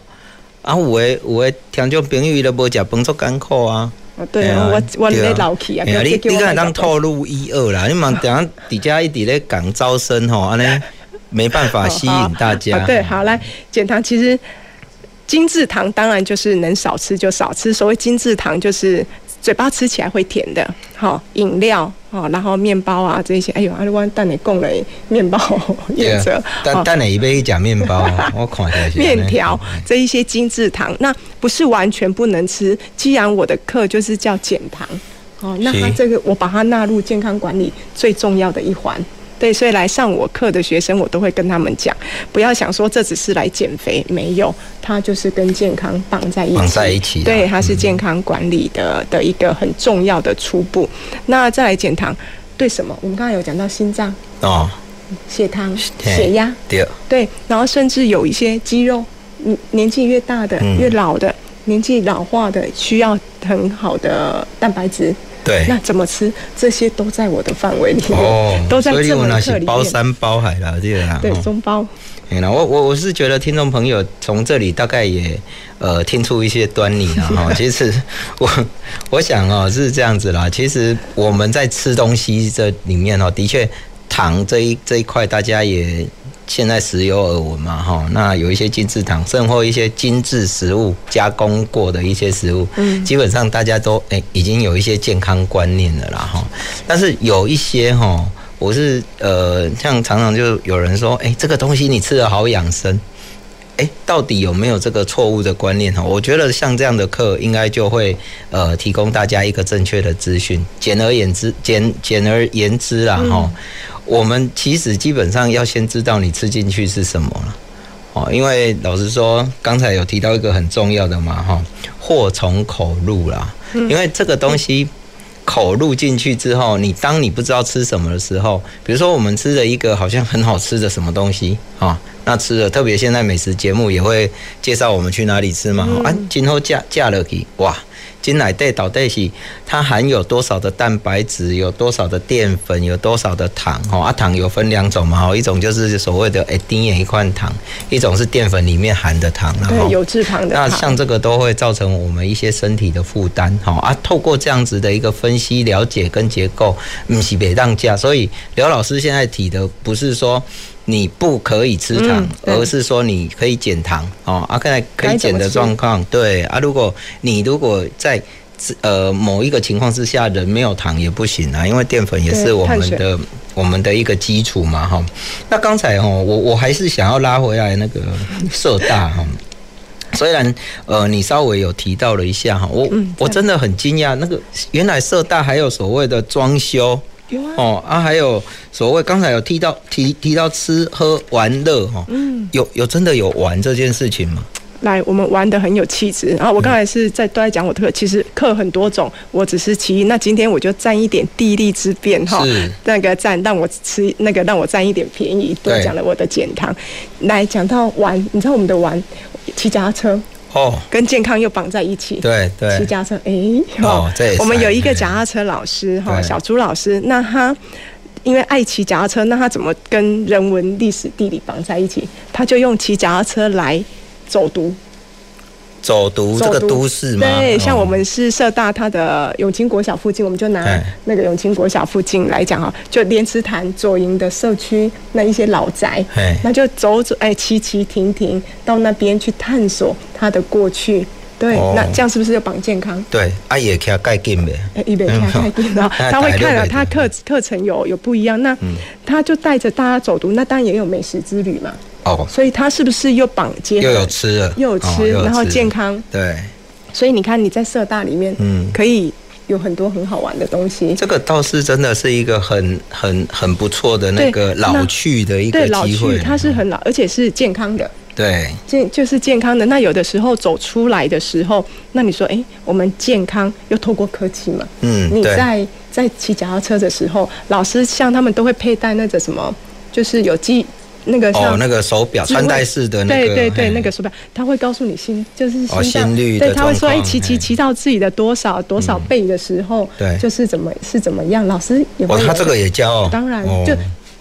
啊，我的我的听众朋友都无食饭做艰苦啊。对啊，我我咧老气啊。你你敢当透露一二啦？你忙 [LAUGHS] 等下底下一直咧讲招生吼，安尼没办法 [LAUGHS] 吸引大家。对，好来减糖其实。精制糖当然就是能少吃就少吃。所谓精制糖，就是嘴巴吃起来会甜的。好，饮料，好，然后面包啊这些。哎呦，阿里湾蛋你供了面包原则。[LAUGHS] 蛋蛋你一杯讲面包，我看一下。面条这一些精制糖，那不是完全不能吃。既然我的课就是叫减糖，哦，那它这个我把它纳入健康管理最重要的一环。对，所以来上我课的学生，我都会跟他们讲，不要想说这只是来减肥，没有，它就是跟健康绑在一起。绑在一起。对，它是健康管理的的一个很重要的初步。那再来减糖，对什么？我们刚才有讲到心脏哦，血糖、血压，对，对，然后甚至有一些肌肉，年纪越大的、越老的、年纪老化的，需要很好的蛋白质。对，那怎么吃？这些都在我的范围里面，哦、[LAUGHS] 都在这门课里面。包山包海了，这个啦。对，中包。哎，那我我我是觉得听众朋友从这里大概也呃听出一些端倪了 [LAUGHS] 哈。其实我我想哦是这样子啦。其实我们在吃东西这里面哦，的确糖这一这一块大家也。现在时有耳闻嘛，哈，那有一些精制糖，甚或一些精致食物加工过的一些食物，嗯，基本上大家都诶已经有一些健康观念了啦，哈。但是有一些哈，我是呃，像常常就有人说，诶，这个东西你吃了好养生，诶，到底有没有这个错误的观念哈？我觉得像这样的课，应该就会呃提供大家一个正确的资讯。简而言之，简简而言之啦，哈。我们其实基本上要先知道你吃进去是什么了，哦，因为老实说，刚才有提到一个很重要的嘛，哈，祸从口入啦。因为这个东西口入进去之后，你当你不知道吃什么的时候，比如说我们吃了一个好像很好吃的什么东西啊，那吃了，特别现在美食节目也会介绍我们去哪里吃嘛，啊，今后嫁嫁了给哇。金奶带倒带起，它含有多少的蛋白质，有多少的淀粉，有多少的糖？哦，啊，糖有分两种嘛，一种就是所谓的诶丁盐一块糖，一种是淀粉里面含的糖，然后有制糖的。那像这个都会造成我们一些身体的负担，哈啊，透过这样子的一个分析、了解跟结构，嗯是别当家。所以刘老师现在提的不是说。你不可以吃糖，而是说你可以减糖哦。啊，看来可以减的状况，对啊。如果你如果在呃某一个情况之下，人没有糖也不行啊，因为淀粉也是我们的我们的一个基础嘛，哈。那刚才哦，我我还是想要拉回来那个社大哈。虽然呃你稍微有提到了一下哈，我我真的很惊讶，那个原来社大还有所谓的装修。哦啊，还有所谓刚才有提到提提到吃喝玩乐哈，嗯，有有真的有玩这件事情吗？来，我们玩的很有气质。然后我刚才是在都在讲我的课，其实课很多种，我只是其一。那今天我就占一点地利之便哈，那个占让我吃那个让我占一点便宜，多讲了我的减糖。来讲到玩，你知道我们的玩骑脚踏车。哦，跟健康又绑在一起。对对，骑脚踏车，哎，哦，我们有一个脚踏车老师哈，小朱老师。那他因为爱骑脚踏车，那他怎么跟人文、历史、地理绑在一起？他就用骑脚踏车来走读。走读这个都市吗？对，像我们是社大，它的永清国小附近，我们就拿那个永清国小附近来讲哈，就莲池潭左营的社区那一些老宅，那就走走，哎，骑骑停停到那边去探索它的过去。对，那这样是不是就绑健康？对，阿爷开盖金呗，哎，也别开盖金了。[LAUGHS] 他会看了，他课课程有有不一样，那他就带着大家走读，那当然也有美食之旅嘛。哦，所以他是不是又绑接？又有吃了，又有吃，然后健康。对，所以你看你在社大里面，嗯，可以有很多很好玩的东西。这个倒是真的是一个很很很不错的那个老去的一个机会。对，老去它是很老，而且是健康的。对，健就是健康的。那有的时候走出来的时候，那你说，哎，我们健康又透过科技嘛？嗯，你在在骑脚踏车的时候，老师像他们都会佩戴那个什么，就是有记那个像哦，那个手表穿戴式的那个，对对对，那个手表，他会告诉你心就是心率对，他会说，哎，骑骑骑到自己的多少多少倍的时候，对，就是怎么是怎么样，老师也会哦，他这个也教哦，当然就。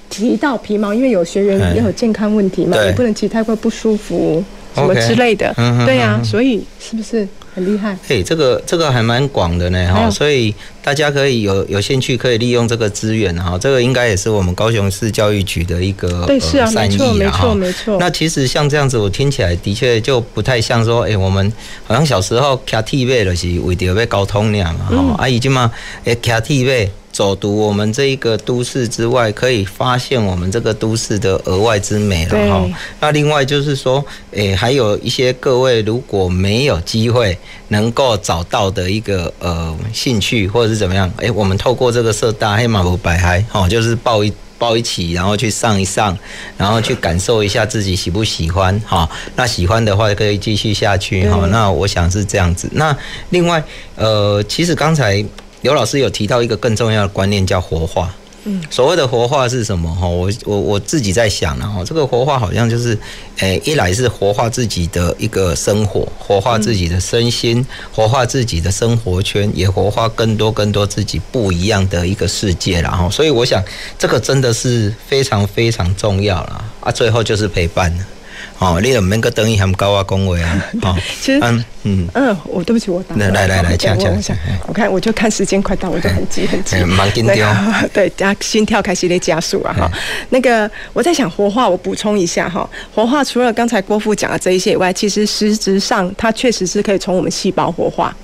提到皮毛，因为有学员也有健康问题嘛，也不能骑太快不舒服什么之类的，对呀，所以是不是很厉害？嘿，这个这个还蛮广的呢哈，所以大家可以有有兴趣可以利用这个资源哈，这个应该也是我们高雄市教育局的一个对是啊，没错没错没错。那其实像这样子，我听起来的确就不太像说，哎，我们好像小时候骑铁马就是为着要交通那样嘛哈，阿姨今嘛哎骑铁马。走读我们这一个都市之外，可以发现我们这个都市的额外之美了哈。那另外就是说，诶，还有一些各位如果没有机会能够找到的一个呃兴趣或者是怎么样，诶，我们透过这个社大黑马湖百嗨，哈，就是抱一抱一起，然后去上一上，然后去感受一下自己喜不喜欢哈。那喜欢的话可以继续下去哈。那我想是这样子。那另外，呃，其实刚才。刘老师有提到一个更重要的观念，叫活化。嗯，所谓的活化是什么？哈，我我我自己在想，然后这个活化好像就是，诶，一来是活化自己的一个生活，活化自己的身心，活化自己的生活圈，也活化更多更多自己不一样的一个世界，然后，所以我想这个真的是非常非常重要了啊！最后就是陪伴。哦，你有免个等于含高啊，恭维啊！哦，其实，嗯嗯嗯，我对不起，我打来来来来，讲讲讲，我看我就看时间快到，我就很急很急，[LAUGHS] 蛮紧张。[LAUGHS] 对，加心跳开始在加速啊！哈，那个我在想活化，我补充一下哈，活化除了刚才郭富讲的这一些以外，其实实质上它确实是可以从我们细胞活化。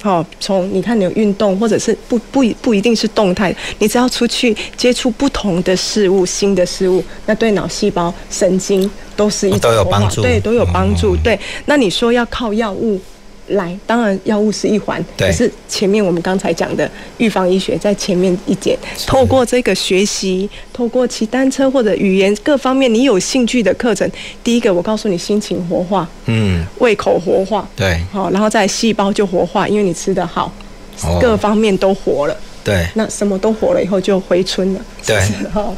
好，从你看你有运动，或者是不不不一定是动态，你只要出去接触不同的事物、新的事物，那对脑细胞、神经都是一种都有帮助，对，都有帮助。对，那你说要靠药物？来，当然药物是一环，可是前面我们刚才讲的预防医学在前面一点，透过这个学习，透过骑单车或者语言各方面你有兴趣的课程，第一个我告诉你心情活化，嗯，胃口活化，对，好，然后再细胞就活化，因为你吃得好，各方面都活了，对，那什么都活了以后就回春了，对，[LAUGHS] 好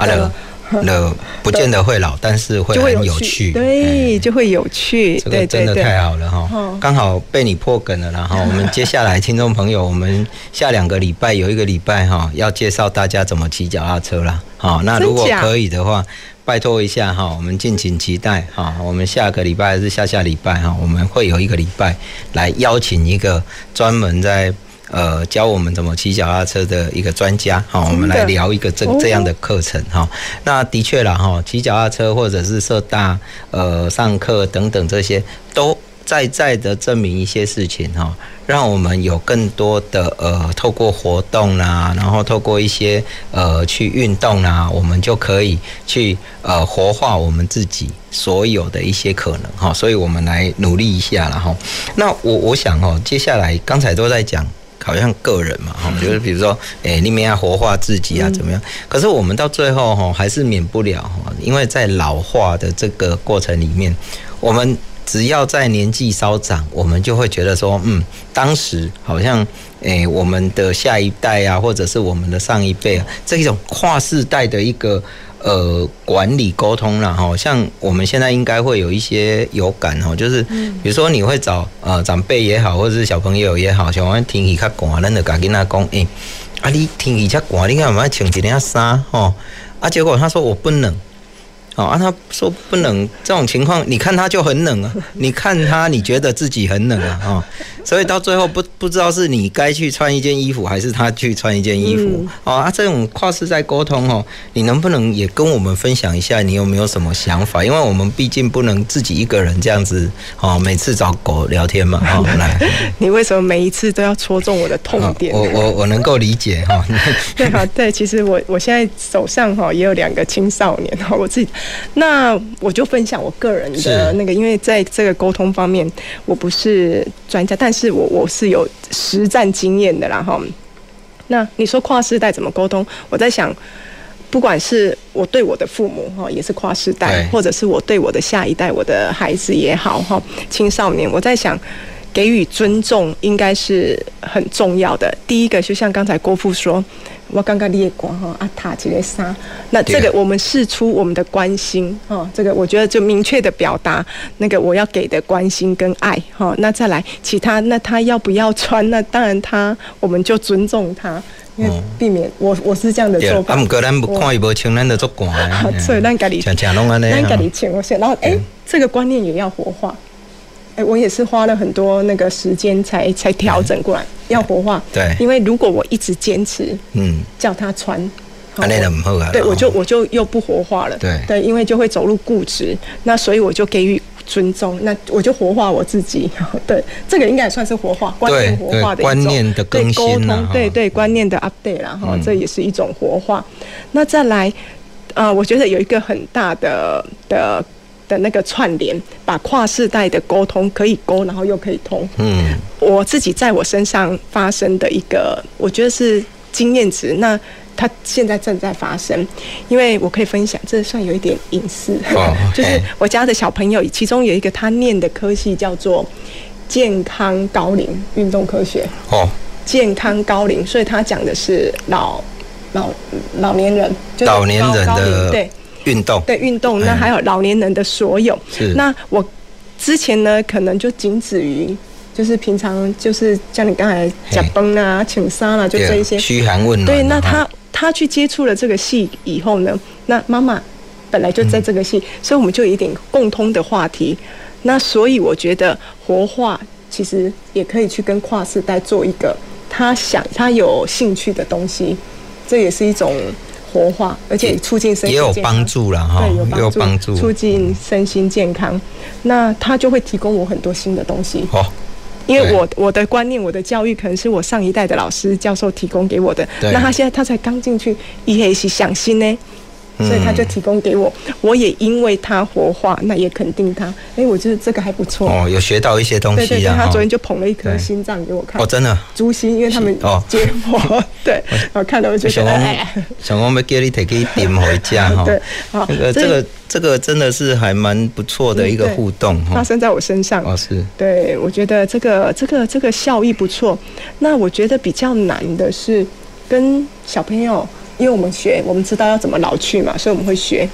了。[LAUGHS] 那不见得会老，但是会很有趣。对，就会有趣。这个真的太好了哈！刚好被你破梗了，然后 [LAUGHS] 我们接下来听众朋友，我们下两个礼拜有一个礼拜哈，要介绍大家怎么骑脚踏车啦。好，那如果可以的话，拜托一下哈，我们敬请期待哈。我们下个礼拜还是下下礼拜哈，我们会有一个礼拜来邀请一个专门在。呃，教我们怎么骑脚踏车的一个专家，好，我们来聊一个这这样的课程哈。那的确了哈，骑脚踏车或者是社大呃上课等等这些，都在在的证明一些事情哈，让我们有更多的呃透过活动啦，然后透过一些呃去运动啦，我们就可以去呃活化我们自己所有的一些可能哈。所以我们来努力一下了哈。那我我想哦，接下来刚才都在讲。好像个人嘛，哈，就是比如说，诶，你们要活化自己啊，怎么样？可是我们到最后哈，还是免不了哈，因为在老化的这个过程里面，我们只要在年纪稍长，我们就会觉得说，嗯，当时好像，诶，我们的下一代啊，或者是我们的上一辈啊，这一种跨世代的一个。呃，管理沟通了哈，像我们现在应该会有一些有感哈，就是比如说你会找呃长辈也好，或者是小朋友也好，像我天气较寒，咱就甲囡仔讲，诶，啊你天气较寒，你干嘛穿一件衫吼？啊，结果他说我不冷。哦啊，他说不冷这种情况，你看他就很冷啊，你看他，你觉得自己很冷啊，哦，所以到最后不不知道是你该去穿一件衣服，还是他去穿一件衣服，哦啊，这种跨世代沟通哦，你能不能也跟我们分享一下，你有没有什么想法？因为我们毕竟不能自己一个人这样子哦，每次找狗聊天嘛，哦，[LAUGHS] 来，你为什么每一次都要戳中我的痛点？我我我能够理解哈。[LAUGHS] 对啊，对，其实我我现在手上哈也有两个青少年哈，我自己。那我就分享我个人的那个，因为在这个沟通方面，我不是专家，但是我我是有实战经验的啦哈。那你说跨世代怎么沟通？我在想，不管是我对我的父母哈，也是跨世代，或者是我对我的下一代，我的孩子也好哈，青少年，我在想。给予尊重应该是很重要的。第一个，就像刚才郭富说，我刚刚列过哈，阿塔吉列莎，那这个我们示出我们的关心哈，这个我觉得就明确的表达那个我要给的关心跟爱哈。那再来其他，那他要不要穿？那当然他我们就尊重他，因为避免我我是这样的做法。啊，不过咱不看伊无穿，咱就做惯啊。[LAUGHS] 所以咱家里，咱家里穿我先，然后哎，这个观念也要活化。哎，我也是花了很多那个时间才才调整过来，要活化。对，因为如果我一直坚持，嗯，叫他穿。对，我就我就又不活化了。对对，因为就会走入固执，那所以我就给予尊重，那我就活化我自己。[LAUGHS] 对，这个应该也算是活化观念活化的一种观念的更新沟通，对对，观念的 update 啦，哈，这也是一种活化。那再来，呃，我觉得有一个很大的的。的那个串联，把跨世代的沟通可以沟，然后又可以通。嗯，我自己在我身上发生的一个，我觉得是经验值。那它现在正在发生，因为我可以分享，这算有一点隐私。哦、[LAUGHS] 就是我家的小朋友，其中有一个他念的科系叫做健康高龄运动科学。哦，健康高龄，所以他讲的是老老老年人，就是、老年人的对。运动对运动，那还有老年人的所有。是那我之前呢，可能就仅止于就是平常就是像你刚才讲崩啊、请杀啦，就这一些嘘寒问暖。对，那他他去接触了这个戏以后呢，那妈妈本来就在这个戏，嗯、所以我们就有一点共通的话题。那所以我觉得活化其实也可以去跟跨世代做一个他想他有兴趣的东西，这也是一种。活化，而且促进身心健康，也有帮助了哈，对，有帮助，促进身心健康。那他就会提供我很多新的东西。哦，因为我我的观念，我的教育可能是我上一代的老师教授提供给我的。那他现在他才刚进去，一黑是想新呢。所以他就提供给我，我也因为他活化，那也肯定他。哎，我觉得这个还不错。哦，有学到一些东西。对对对，他昨天就捧了一颗心脏给我看。哦，真的。猪心，因为他们接活，[LAUGHS] 对，我看到我就觉得哎。小王要叫你提去点回家 [LAUGHS] 哈。对，好，这个这个这个真的是还蛮不错的一个互动哈。发生在我身上。哦，是。对，我觉得这个这个这个效益不错。那我觉得比较难的是跟小朋友。因为我们学，我们知道要怎么老去嘛，所以我们会学。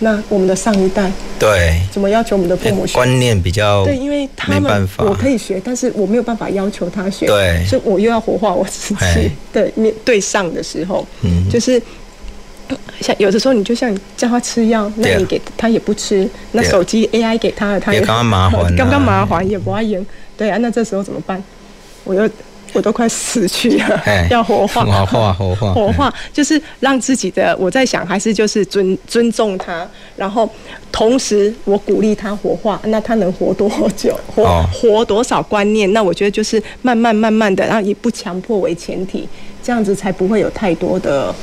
那我们的上一代，对，怎么要求我们的父母学？观念比较对，因为他们我可以学，但是我没有办法要求他学。对，所以我又要活化我自己。对，面对上的时候，嗯，就是像有的时候，你就像叫他吃药，那你给他也不吃。那手机 AI 给他了，他也刚刚麻烦，[LAUGHS] 刚刚麻烦也不爱用。对啊，那这时候怎么办？我又。我都快死去了，[LAUGHS] 要活化，活化，[LAUGHS] 活化，活化，就是让自己的。我在想，还是就是尊尊重他，然后同时我鼓励他活化。那他能活多久？活活多少观念？那我觉得就是慢慢慢慢的，然后以不强迫为前提，这样子才不会有太多的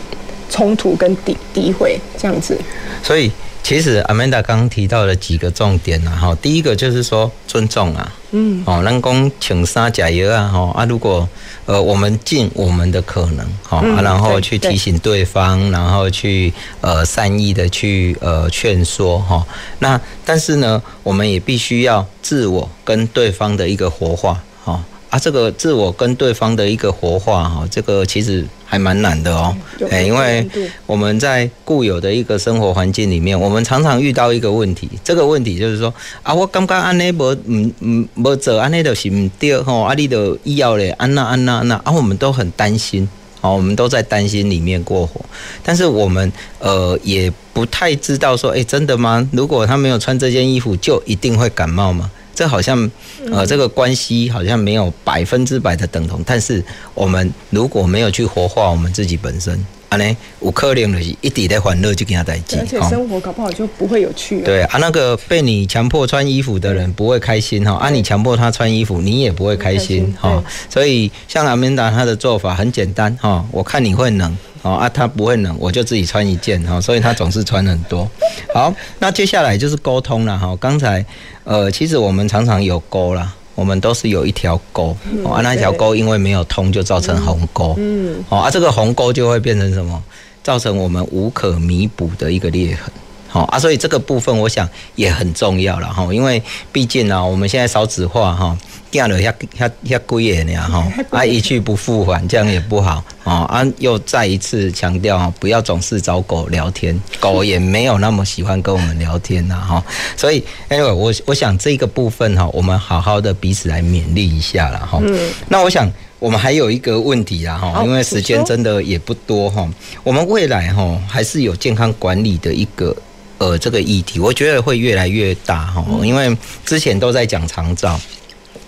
冲突跟诋诋毁这样子。所以。其实阿曼达刚刚提到了几个重点呐，哈，第一个就是说尊重啊，嗯，哦，人工请杀假油啊，哈啊，如果呃我们尽我们的可能，哈啊，然后去提醒对方，然后去呃善意的去呃劝说，哈，那但是呢，我们也必须要自我跟对方的一个活化，哈啊，这个自我跟对方的一个活化，哈，这个其实。还蛮难的哦，哎，因为我们在固有的一个生活环境里面，我们常常遇到一个问题，这个问题就是说啊，我感觉安尼无唔唔无做安尼就是唔对吼，啊，你都医药嘞，安那安那安那，啊，我们都很担心，好，我们都在担心里面过火，但是我们呃也不太知道说，哎，真的吗？如果他没有穿这件衣服，就一定会感冒吗？这好像，呃，这个关系好像没有百分之百的等同。但是我们如果没有去活化我们自己本身，啊呢，有可能就是一直在欢乐就跟他在一起，而且生活搞不好就不会有趣。对啊，那个被你强迫穿衣服的人不会开心哈，啊，你强迫他穿衣服，你也不会开心哈。所以像阿明达他的做法很简单哈，我看你会冷。哦啊，他不会冷，我就自己穿一件哈，所以他总是穿很多。好，那接下来就是沟通了哈。刚才呃，其实我们常常有沟啦，我们都是有一条沟，哦啊，那条沟因为没有通，就造成鸿沟。嗯，哦啊，这个鸿沟就会变成什么？造成我们无可弥补的一个裂痕。好啊，所以这个部分我想也很重要了哈，因为毕竟呢，我们现在少子化哈。掉了，下下下贵耶呢哈，[LAUGHS] 啊一去不复返，这样也不好啊。啊，又再一次强调不要总是找狗聊天，狗也没有那么喜欢跟我们聊天呐哈。所以，anyway，我我想这个部分哈，我们好好的彼此来勉励一下了哈。嗯。那我想我们还有一个问题啊哈，因为时间真的也不多哈。我们未来哈还是有健康管理的一个呃这个议题，我觉得会越来越大哈，因为之前都在讲长照。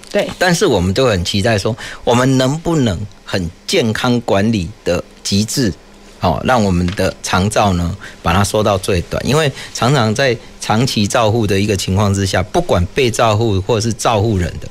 对，但是我们都很期待说，我们能不能很健康管理的极致，哦，让我们的长照呢把它缩到最短，因为常常在长期照护的一个情况之下，不管被照护或是照护人的。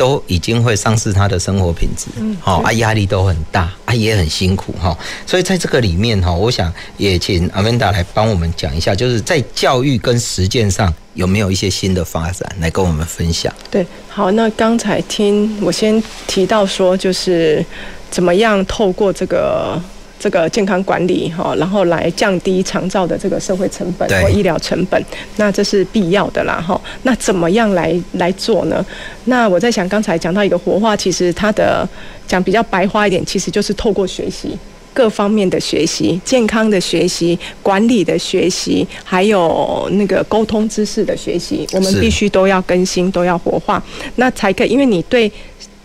都已经会丧失他的生活品质，好啊，压力都很大啊，也很辛苦哈。所以在这个里面哈，我想也请阿曼达来帮我们讲一下，就是在教育跟实践上有没有一些新的发展来跟我们分享。对，好，那刚才听我先提到说，就是怎么样透过这个。这个健康管理哈，然后来降低长照的这个社会成本或医疗成本，那这是必要的啦哈。那怎么样来来做呢？那我在想，刚才讲到一个活化，其实它的讲比较白话一点，其实就是透过学习各方面的学习，健康的学习、管理的学习，还有那个沟通知识的学习，我们必须都要更新，都要活化，那才可以，因为你对。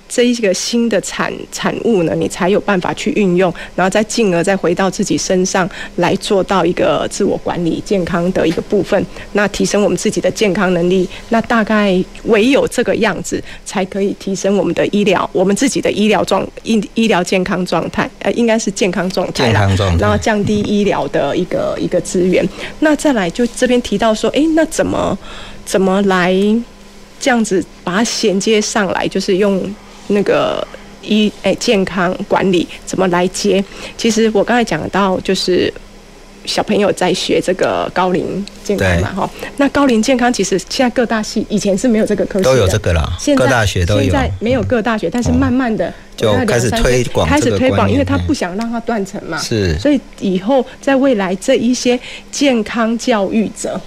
这一个新的产产物呢，你才有办法去运用，然后再进而再回到自己身上来做到一个自我管理、健康的一个部分，那提升我们自己的健康能力。那大概唯有这个样子，才可以提升我们的医疗，我们自己的医疗状医医疗健康状态，呃，应该是健康状态，健康状态，然后降低医疗的一个一个资源。那再来就这边提到说，诶，那怎么怎么来这样子把它衔接上来，就是用。那个医诶、欸、健康管理怎么来接？其实我刚才讲到，就是小朋友在学这个高龄健康嘛，哈。那高龄健康其实现在各大系以前是没有这个科系的，都有这个啦。现在各大学都有，现在没有各大学，但是慢慢的就开始推广，开始推广，因为他不想让它断层嘛。是，所以以后在未来这一些健康教育者。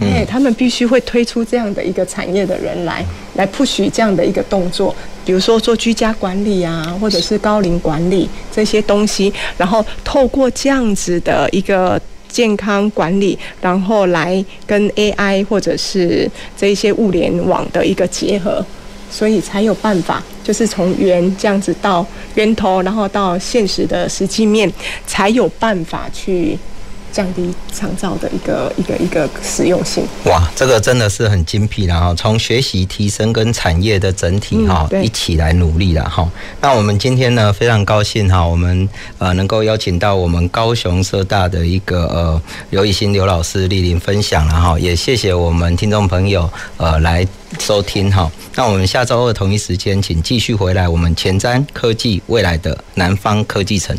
哎，他们必须会推出这样的一个产业的人来，来 push 这样的一个动作，比如说做居家管理啊，或者是高龄管理这些东西，然后透过这样子的一个健康管理，然后来跟 AI 或者是这一些物联网的一个结合，所以才有办法，就是从源这样子到源头，然后到现实的实际面，才有办法去。降低长照的一个一个一个实用性。哇，这个真的是很精辟了哈！从学习提升跟产业的整体哈、嗯、一起来努力了哈。那我们今天呢非常高兴哈，我们呃能够邀请到我们高雄社大的一个呃刘以欣刘老师莅临分享了哈，也谢谢我们听众朋友呃来收听哈。那我们下周二同一时间，请继续回来我们前瞻科技未来的南方科技城。